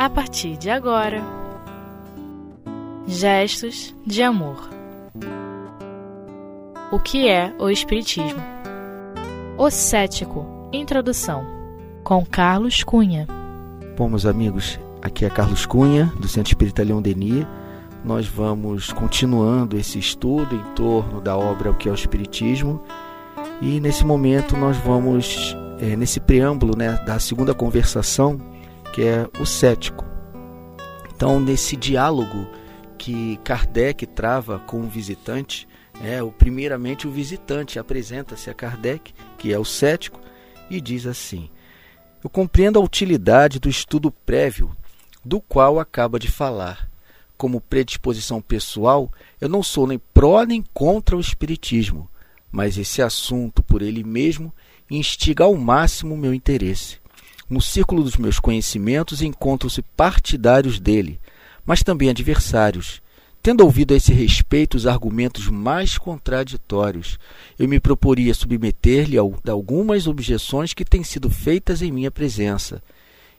a partir de agora. Gestos de amor. O que é o Espiritismo? O Cético. Introdução. Com Carlos Cunha. Bom, meus amigos, aqui é Carlos Cunha, do Centro Espírita Leão Denis. Nós vamos continuando esse estudo em torno da obra O que é o Espiritismo. E nesse momento nós vamos, é, nesse preâmbulo né, da segunda conversação, que é o cético. Então, nesse diálogo que Kardec trava com o visitante, é, o, primeiramente o visitante apresenta-se a Kardec, que é o cético, e diz assim: Eu compreendo a utilidade do estudo prévio do qual acaba de falar. Como predisposição pessoal, eu não sou nem pró nem contra o Espiritismo, mas esse assunto, por ele mesmo, instiga ao máximo o meu interesse. No círculo dos meus conhecimentos encontram-se partidários dele, mas também adversários. Tendo ouvido a esse respeito os argumentos mais contraditórios, eu me proporia submeter-lhe algumas objeções que têm sido feitas em minha presença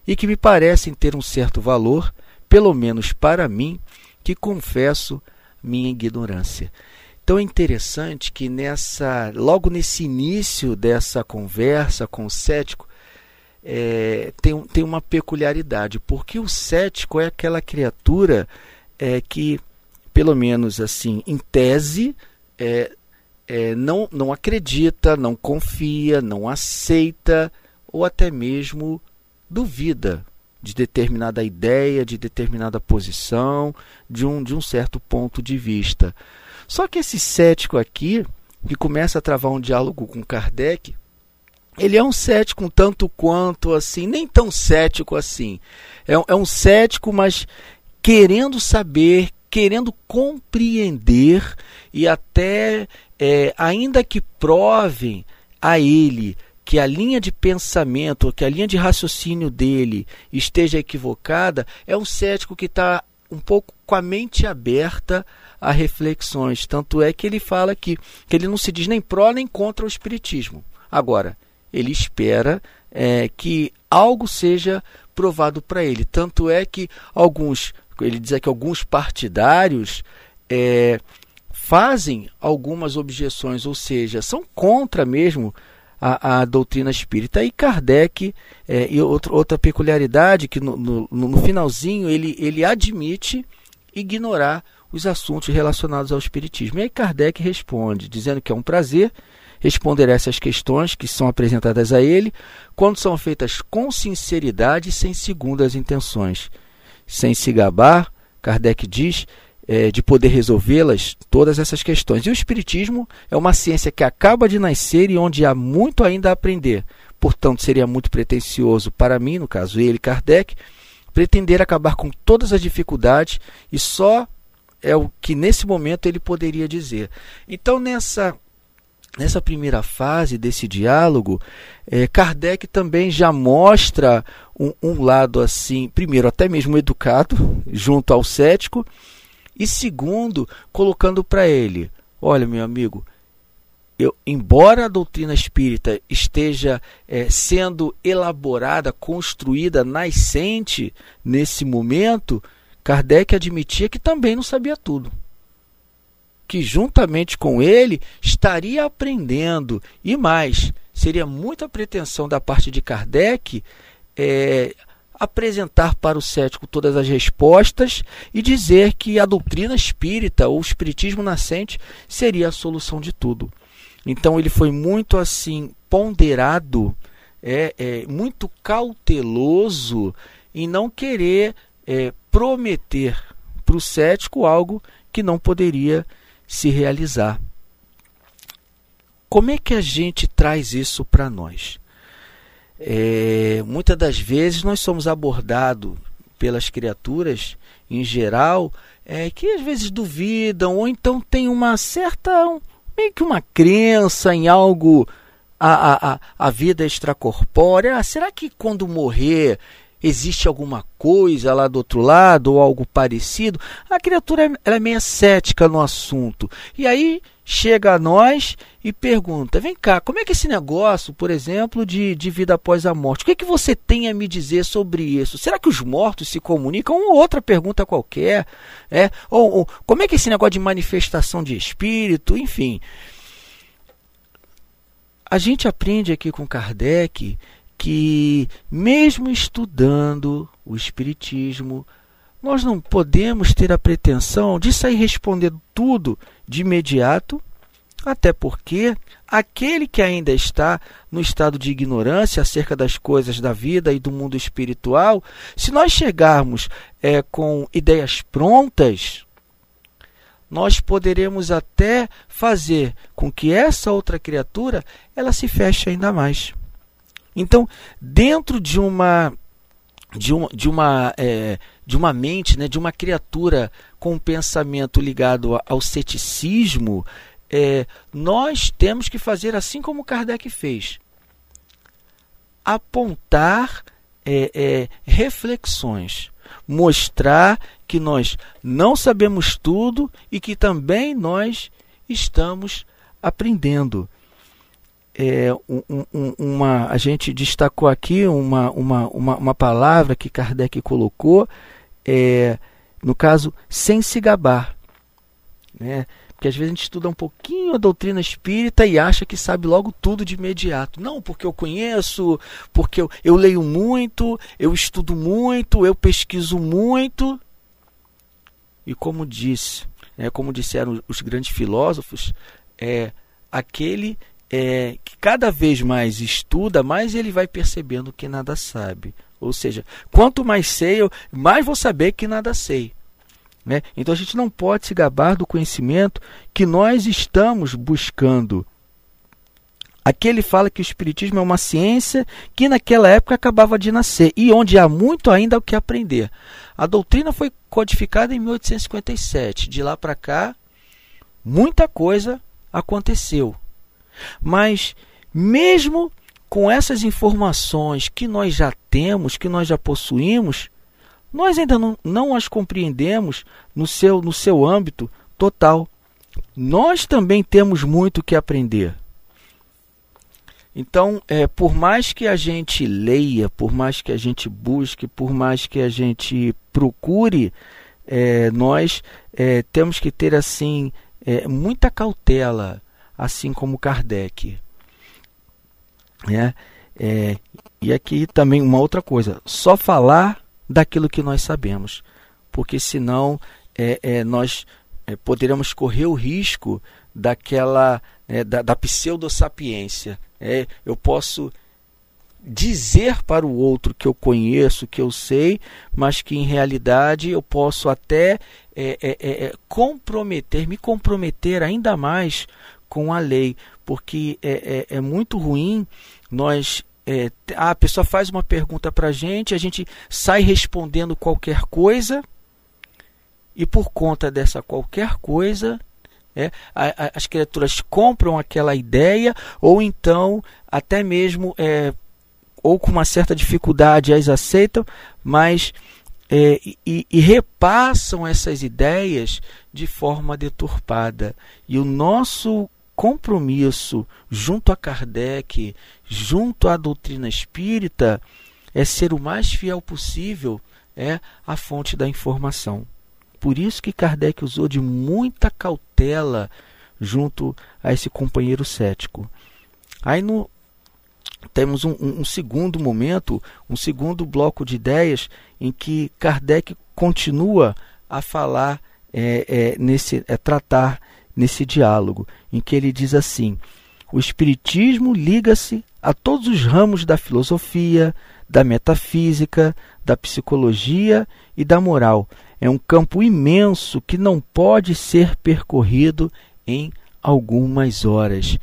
e que me parecem ter um certo valor, pelo menos para mim, que confesso minha ignorância. Então é interessante que nessa, logo nesse início dessa conversa com o cético, é, tem, tem uma peculiaridade, porque o cético é aquela criatura é, que, pelo menos assim, em tese, é, é, não, não acredita, não confia, não aceita ou até mesmo duvida de determinada ideia, de determinada posição, de um, de um certo ponto de vista. Só que esse cético aqui, que começa a travar um diálogo com Kardec, ele é um cético um tanto quanto assim, nem tão cético assim. É, é um cético, mas querendo saber, querendo compreender e até, é, ainda que provem a ele que a linha de pensamento, que a linha de raciocínio dele esteja equivocada, é um cético que está um pouco com a mente aberta a reflexões. Tanto é que ele fala que, que ele não se diz nem pró nem contra o Espiritismo. Agora, ele espera é, que algo seja provado para ele. Tanto é que alguns, ele diz que alguns partidários é, fazem algumas objeções, ou seja, são contra mesmo a, a doutrina espírita. E Kardec, é, e outro, outra peculiaridade, que no, no, no finalzinho ele, ele admite ignorar os assuntos relacionados ao espiritismo. E aí Kardec responde, dizendo que é um prazer responder essas questões que são apresentadas a ele, quando são feitas com sinceridade e sem segundas intenções. Sem se gabar, Kardec diz, é, de poder resolvê-las, todas essas questões. E o Espiritismo é uma ciência que acaba de nascer e onde há muito ainda a aprender. Portanto, seria muito pretensioso para mim, no caso ele, Kardec, pretender acabar com todas as dificuldades e só é o que nesse momento ele poderia dizer. Então, nessa nessa primeira fase desse diálogo, é, Kardec também já mostra um, um, lado assim, primeiro até mesmo educado junto ao cético e segundo colocando para ele, olha meu amigo, eu, embora a doutrina espírita esteja é, sendo elaborada, construída, nascente nesse momento, Kardec admitia que também não sabia tudo que juntamente com ele estaria aprendendo e mais seria muita pretensão da parte de Kardec é, apresentar para o cético todas as respostas e dizer que a doutrina espírita ou o espiritismo nascente seria a solução de tudo. Então ele foi muito assim ponderado, é, é muito cauteloso em não querer é, prometer para o cético algo que não poderia se realizar. Como é que a gente traz isso para nós? É, muitas das vezes nós somos abordados pelas criaturas em geral é, que às vezes duvidam ou então tem uma certa um, meio que uma crença em algo a, a, a vida extracorpórea. Ah, será que quando morrer existe alguma coisa lá do outro lado ou algo parecido, a criatura é meio cética no assunto. E aí chega a nós e pergunta: vem cá, como é que esse negócio, por exemplo, de, de vida após a morte? O que, é que você tem a me dizer sobre isso? Será que os mortos se comunicam? Ou outra pergunta qualquer. É? Ou, ou como é que esse negócio de manifestação de espírito? Enfim. A gente aprende aqui com Kardec que, mesmo estudando o Espiritismo, nós não podemos ter a pretensão de sair respondendo tudo de imediato, até porque aquele que ainda está no estado de ignorância acerca das coisas da vida e do mundo espiritual, se nós chegarmos é, com ideias prontas, nós poderemos até fazer com que essa outra criatura ela se feche ainda mais. Então, dentro de uma de uma, de uma, é, de uma mente, né, de uma criatura com um pensamento ligado ao ceticismo, é, nós temos que fazer assim como Kardec fez: apontar é, é, reflexões, mostrar que nós não sabemos tudo e que também nós estamos aprendendo é, um, um, uma, a gente destacou aqui uma, uma, uma, uma palavra que Kardec colocou, é, no caso, sem se gabar. Né? Porque às vezes a gente estuda um pouquinho a doutrina espírita e acha que sabe logo tudo de imediato. Não, porque eu conheço, porque eu, eu leio muito, eu estudo muito, eu pesquiso muito. E como disse, é, como disseram os grandes filósofos, é aquele é, que cada vez mais estuda, mais ele vai percebendo que nada sabe. Ou seja, quanto mais sei, mais vou saber que nada sei. Né? Então a gente não pode se gabar do conhecimento que nós estamos buscando. Aqui ele fala que o Espiritismo é uma ciência que naquela época acabava de nascer e onde há muito ainda o que aprender. A doutrina foi codificada em 1857. De lá para cá, muita coisa aconteceu. Mas, mesmo com essas informações que nós já temos, que nós já possuímos, nós ainda não, não as compreendemos no seu, no seu âmbito total. Nós também temos muito que aprender. Então, é, por mais que a gente leia, por mais que a gente busque, por mais que a gente procure, é, nós é, temos que ter assim é, muita cautela assim como Kardec. É, é, e aqui também uma outra coisa: só falar daquilo que nós sabemos, porque senão é, é, nós é, poderemos correr o risco daquela é, da, da pseudo-sapiência. É, eu posso dizer para o outro que eu conheço, que eu sei, mas que em realidade eu posso até é, é, é, comprometer, me comprometer ainda mais com a lei, porque é, é, é muito ruim nós. É, a pessoa faz uma pergunta para a gente, a gente sai respondendo qualquer coisa, e por conta dessa qualquer coisa, é, a, a, as criaturas compram aquela ideia, ou então até mesmo, é, ou com uma certa dificuldade, as aceitam, mas é, e, e, repassam essas ideias de forma deturpada. E o nosso compromisso junto a Kardec, junto à doutrina espírita, é ser o mais fiel possível é a fonte da informação. Por isso que Kardec usou de muita cautela junto a esse companheiro cético. Aí no, temos um, um, segundo momento, um segundo bloco de ideias em que Kardec continua a falar, é, é, nesse, é, tratar nesse diálogo, em que ele diz assim: o Espiritismo liga-se a todos os ramos da filosofia, da metafísica, da psicologia e da moral. É um campo imenso que não pode ser percorrido em algumas horas.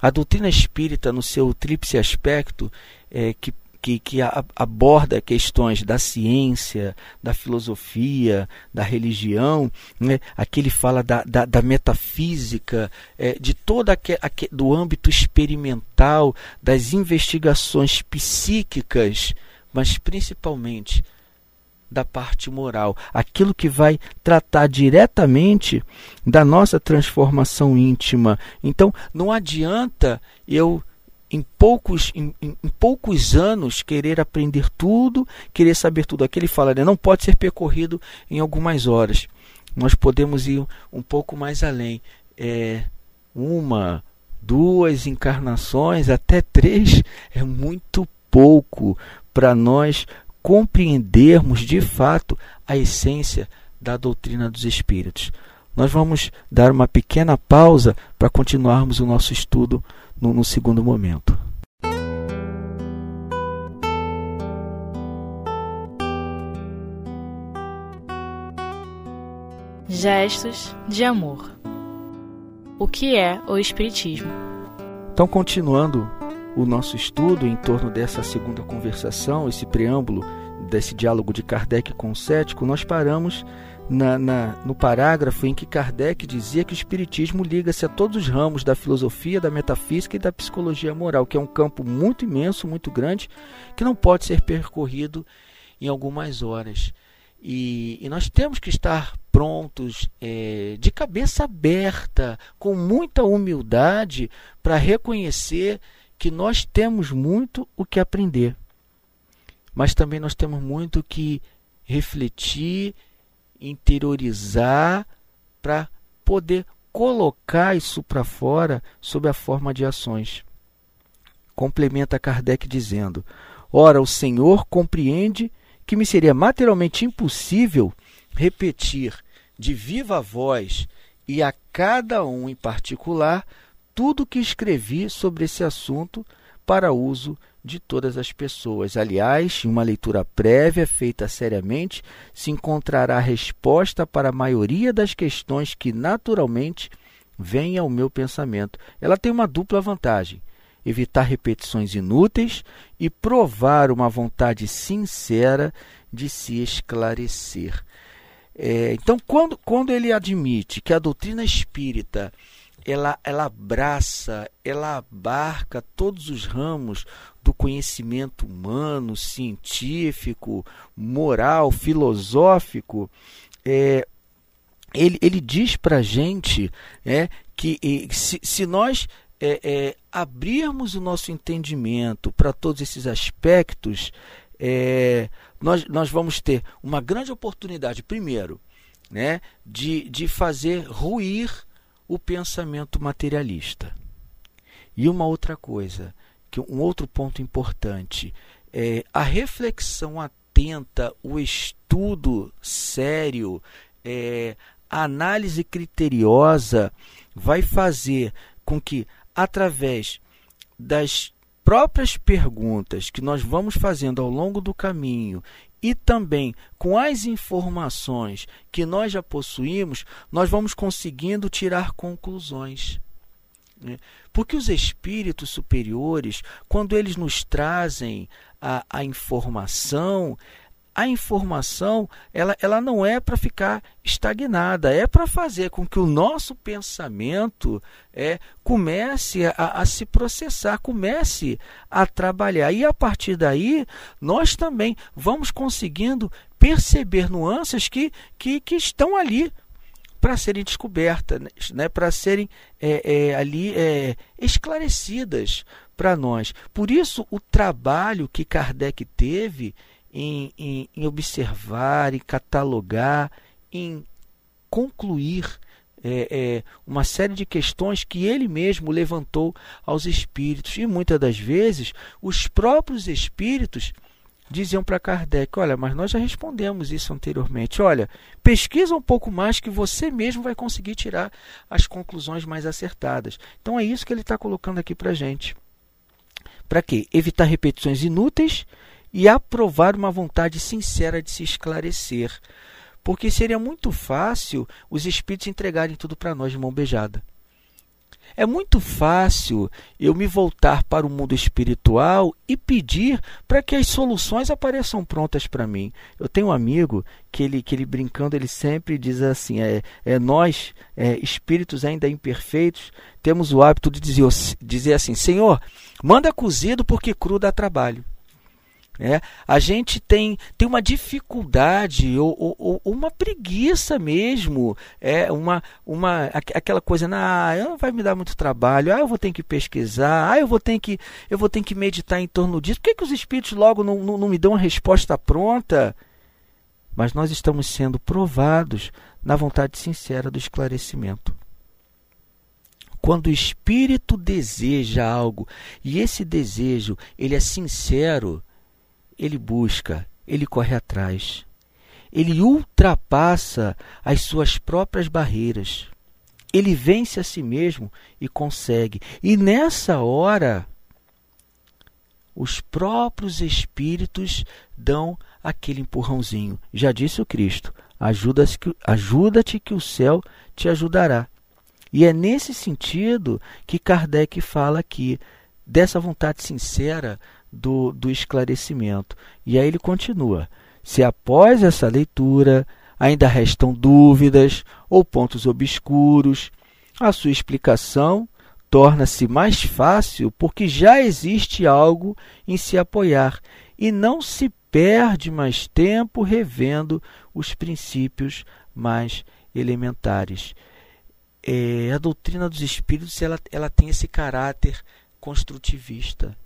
A doutrina espírita, no seu tríplice aspecto, é, que que, que aborda questões da ciência, da filosofia, da religião, né? aqui ele fala da, da, da metafísica, é, de todo aquele, do âmbito experimental, das investigações psíquicas, mas principalmente da parte moral, aquilo que vai tratar diretamente da nossa transformação íntima. Então, não adianta eu em poucos, em, em, poucos anos querer aprender tudo, querer saber tudo. Aqui ele fala, né? não pode ser percorrido em algumas horas. Nós podemos ir um pouco mais além. É, uma, duas encarnações, até três, é muito pouco para nós compreendermos de fato a essência da doutrina dos Espíritos. Nós vamos dar uma pequena pausa para continuarmos o nosso estudo no, no segundo momento. Gestos de amor. O que é o Espiritismo? Então, continuando o nosso estudo em torno dessa segunda conversação, esse preâmbulo desse diálogo de Kardec com o cético, nós paramos na, na, no parágrafo em que Kardec dizia que o Espiritismo liga-se a todos os ramos da filosofia, da metafísica e da psicologia moral, que é um campo muito imenso, muito grande, que não pode ser percorrido em algumas horas. E, e nós temos que estar prontos, é, de cabeça aberta, com muita humildade, para reconhecer que nós temos muito o que aprender, mas também nós temos muito que refletir, interiorizar, para poder colocar isso para fora sob a forma de ações. Complementa Kardec dizendo: Ora, o Senhor compreende que me seria materialmente impossível repetir de viva voz e a cada um em particular tudo o que escrevi sobre esse assunto para uso de todas as pessoas. Aliás, em uma leitura prévia feita seriamente, se encontrará resposta para a maioria das questões que naturalmente vêm ao meu pensamento. Ela tem uma dupla vantagem: evitar repetições inúteis e provar uma vontade sincera de se esclarecer. É, então, quando, quando ele admite que a doutrina espírita ela, ela abraça, ela abarca todos os ramos do conhecimento humano, científico, moral, filosófico, é, ele, ele diz para a gente é, que se, se nós é, é, abrirmos o nosso entendimento para todos esses aspectos, é, nós, nós vamos ter uma grande oportunidade, primeiro, né, de, de fazer ruir o pensamento materialista. E uma outra coisa, que um outro ponto importante, é a reflexão atenta, o estudo sério, é, a análise criteriosa vai fazer com que, através das próprias perguntas que nós vamos fazendo ao longo do caminho e também com as informações que nós já possuímos, nós vamos conseguindo tirar conclusões. Né? Porque os espíritos superiores, quando eles nos trazem a, a informação, a informação ela, ela não é para ficar estagnada, é para fazer com que o nosso pensamento é, comece a, a, se processar, comece a trabalhar. E a partir daí, nós também vamos conseguindo perceber nuances que, que, que estão ali para serem descobertas, né, para serem é, é, ali é, esclarecidas para nós. Por isso, o trabalho que Kardec teve em, em, em observar, em catalogar, em concluir é, é, uma série de questões que ele mesmo levantou aos espíritos. E muitas das vezes os próprios espíritos diziam para Kardec: Olha, mas nós já respondemos isso anteriormente. Olha, pesquisa um pouco mais que você mesmo vai conseguir tirar as conclusões mais acertadas. Então é isso que ele está colocando aqui para gente. Para quê? Evitar repetições inúteis e aprovar uma vontade sincera de se esclarecer. Porque seria muito fácil os espíritos entregarem tudo para nós de mão beijada. É muito fácil eu me voltar para o mundo espiritual e pedir para que as soluções apareçam prontas para mim. Eu tenho um amigo que ele, que ele brincando, ele sempre diz assim: é, é nós, é, espíritos ainda imperfeitos, temos o hábito de dizer, dizer assim: Senhor, manda cozido porque cru dá trabalho. É, a gente tem, tem uma dificuldade ou, ou, ou, uma preguiça mesmo, é uma, uma aquela coisa, ah, vai me dar muito trabalho, ah, eu vou ter que pesquisar, ah, eu vou ter que, eu vou ter que meditar em torno disso. Por que, que os espíritos logo não, não, não me dão uma resposta pronta? Mas nós estamos sendo provados na vontade sincera do esclarecimento. Quando o espírito deseja algo e esse desejo ele é sincero, ele busca, ele corre atrás. Ele ultrapassa as suas próprias barreiras. Ele vence a si mesmo e consegue. E nessa hora, os próprios espíritos dão aquele empurrãozinho. Já disse o Cristo: ajuda-te que, ajuda que o céu te ajudará. E é nesse sentido que Kardec fala aqui, dessa vontade sincera do, do esclarecimento. E aí ele continua: se após essa leitura ainda restam dúvidas ou pontos obscuros, a sua explicação torna-se mais fácil porque já existe algo em se apoiar e não se perde mais tempo revendo os princípios mais elementares. É, a doutrina dos espíritos ela, ela tem esse caráter construtivista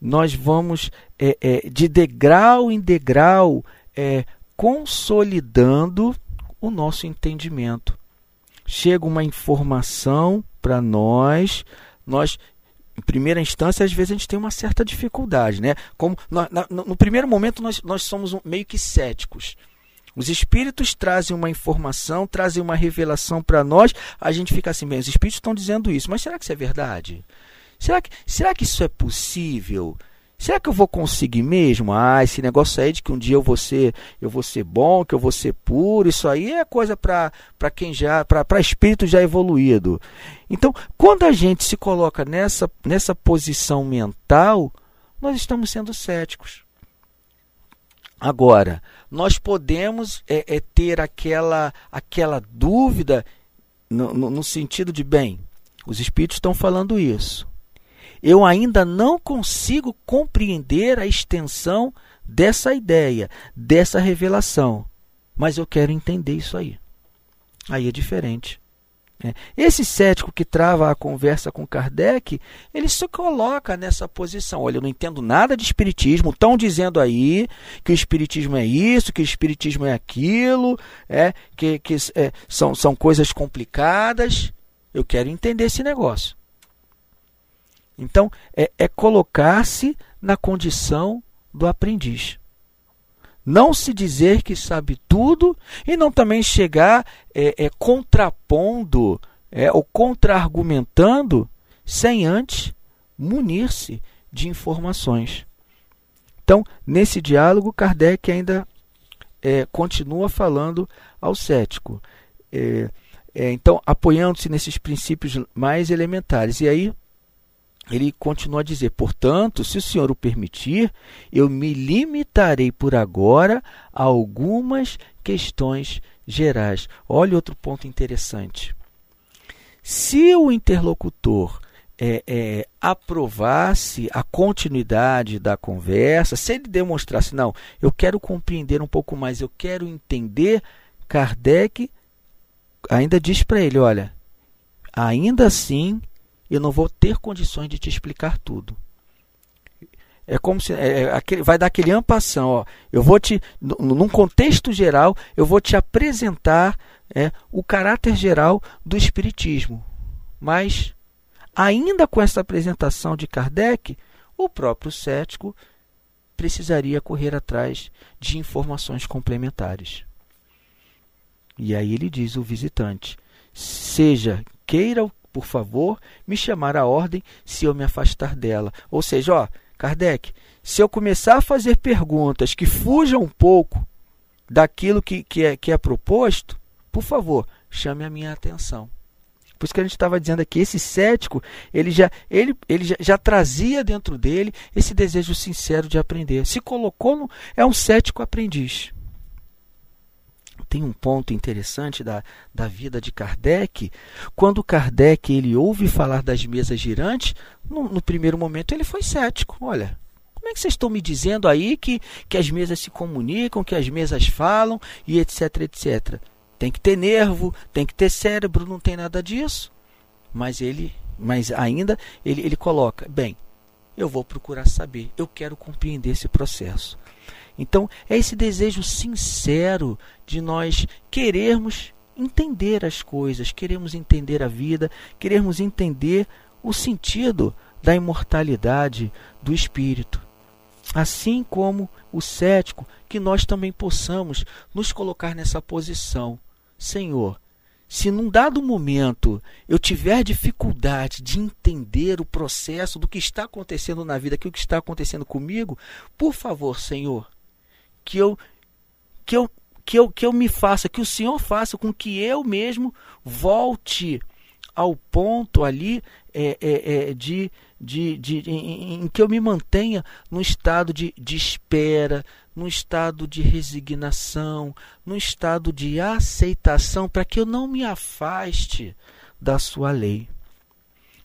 nós vamos é, é, de degrau em degrau é, consolidando o nosso entendimento. Chega uma informação para nós, nós em primeira instância, às vezes a gente tem uma certa dificuldade, né? Como no, no, primeiro momento nós, nós somos um, meio que céticos. Os espíritos trazem uma informação, trazem uma revelação para nós, a gente fica assim, bem, os espíritos estão dizendo isso, mas será que isso é verdade? Será que, será que isso é possível? Será que eu vou conseguir mesmo? Ah, esse negócio aí de que um dia eu vou ser, eu vou ser bom, que eu vou ser puro, isso aí é coisa para quem já, para espírito já evoluído. Então, quando a gente se coloca nessa, nessa posição mental, nós estamos sendo céticos. Agora, nós podemos é, é ter aquela, aquela dúvida no, no, no sentido de, bem, os espíritos estão falando isso eu ainda não consigo compreender a extensão dessa ideia, dessa revelação. Mas eu quero entender isso aí. Aí é diferente. É. Esse cético que trava a conversa com Kardec, ele se coloca nessa posição. Olha, eu não entendo nada de espiritismo. Estão dizendo aí que o espiritismo é isso, que o espiritismo é aquilo, é, que, que é, são, são coisas complicadas. Eu quero entender esse negócio. Então, é, é colocar-se na condição do aprendiz. Não se dizer que sabe tudo e não também chegar é, é, contrapondo é, ou contra-argumentando sem antes munir-se de informações. Então, nesse diálogo, Kardec ainda é, continua falando ao cético. É, é, então, apoiando-se nesses princípios mais elementares. E aí, ele continua a dizer: portanto, se o senhor o permitir, eu me limitarei por agora a algumas questões gerais. Olha outro ponto interessante. Se o interlocutor é, é, aprovasse a continuidade da conversa, se ele demonstrasse, não, eu quero compreender um pouco mais, eu quero entender, Kardec ainda diz para ele: olha, ainda assim eu não vou ter condições de te explicar tudo. É como se é, é aquele, vai dar aquele ampação, ó. Eu vou te, num contexto geral, eu vou te apresentar é, o caráter geral do espiritismo. Mas ainda com essa apresentação de Kardec, o próprio cético precisaria correr atrás de informações complementares. E aí ele diz o visitante: seja queira por favor, me chamar à ordem se eu me afastar dela. Ou seja, ó, Kardec, se eu começar a fazer perguntas que fujam um pouco daquilo que, que, é, que é proposto, por favor, chame a minha atenção. Por isso que a gente estava dizendo aqui, esse cético, ele já, ele, ele já, já, trazia dentro dele esse desejo sincero de aprender. Se colocou no. É um cético aprendiz tem um ponto interessante da, da vida de Kardec. Quando Kardec ele ouve falar das mesas girantes, no, no primeiro momento ele foi cético. Olha, Como é que vocês estão me dizendo aí que, que as mesas se comunicam, que as mesas falam e etc, etc? Tem que ter nervo, tem que ter cérebro, não tem nada disso. Mas ele, mas ainda ele, ele coloca, bem, eu vou procurar saber, eu quero compreender esse processo. Então, é esse desejo sincero de nós querermos entender as coisas, queremos entender a vida, queremos entender o sentido da imortalidade do espírito. Assim como o cético, que nós também possamos nos colocar nessa posição. Senhor, se num dado momento eu tiver dificuldade de entender o processo do que está acontecendo na vida, aquilo que está acontecendo comigo, por favor, Senhor, que eu que eu que eu, que eu me faça, que o Senhor faça com que eu mesmo volte ao ponto ali é, é, é, de, de, de, em, em, que eu me mantenha num estado de, de espera, num estado de resignação, num estado de aceitação, para que eu não me afaste da sua lei.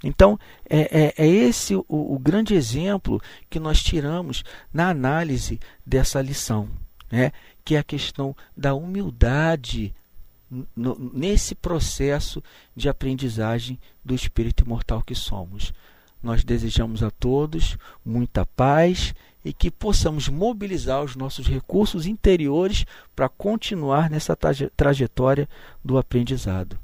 Então, é, é, é esse o, o, grande exemplo que nós tiramos na análise dessa lição, né? que é a questão da humildade no, nesse processo de aprendizagem do espírito imortal que somos. Nós desejamos a todos muita paz e que possamos mobilizar os nossos recursos interiores para continuar nessa trajetória do aprendizado.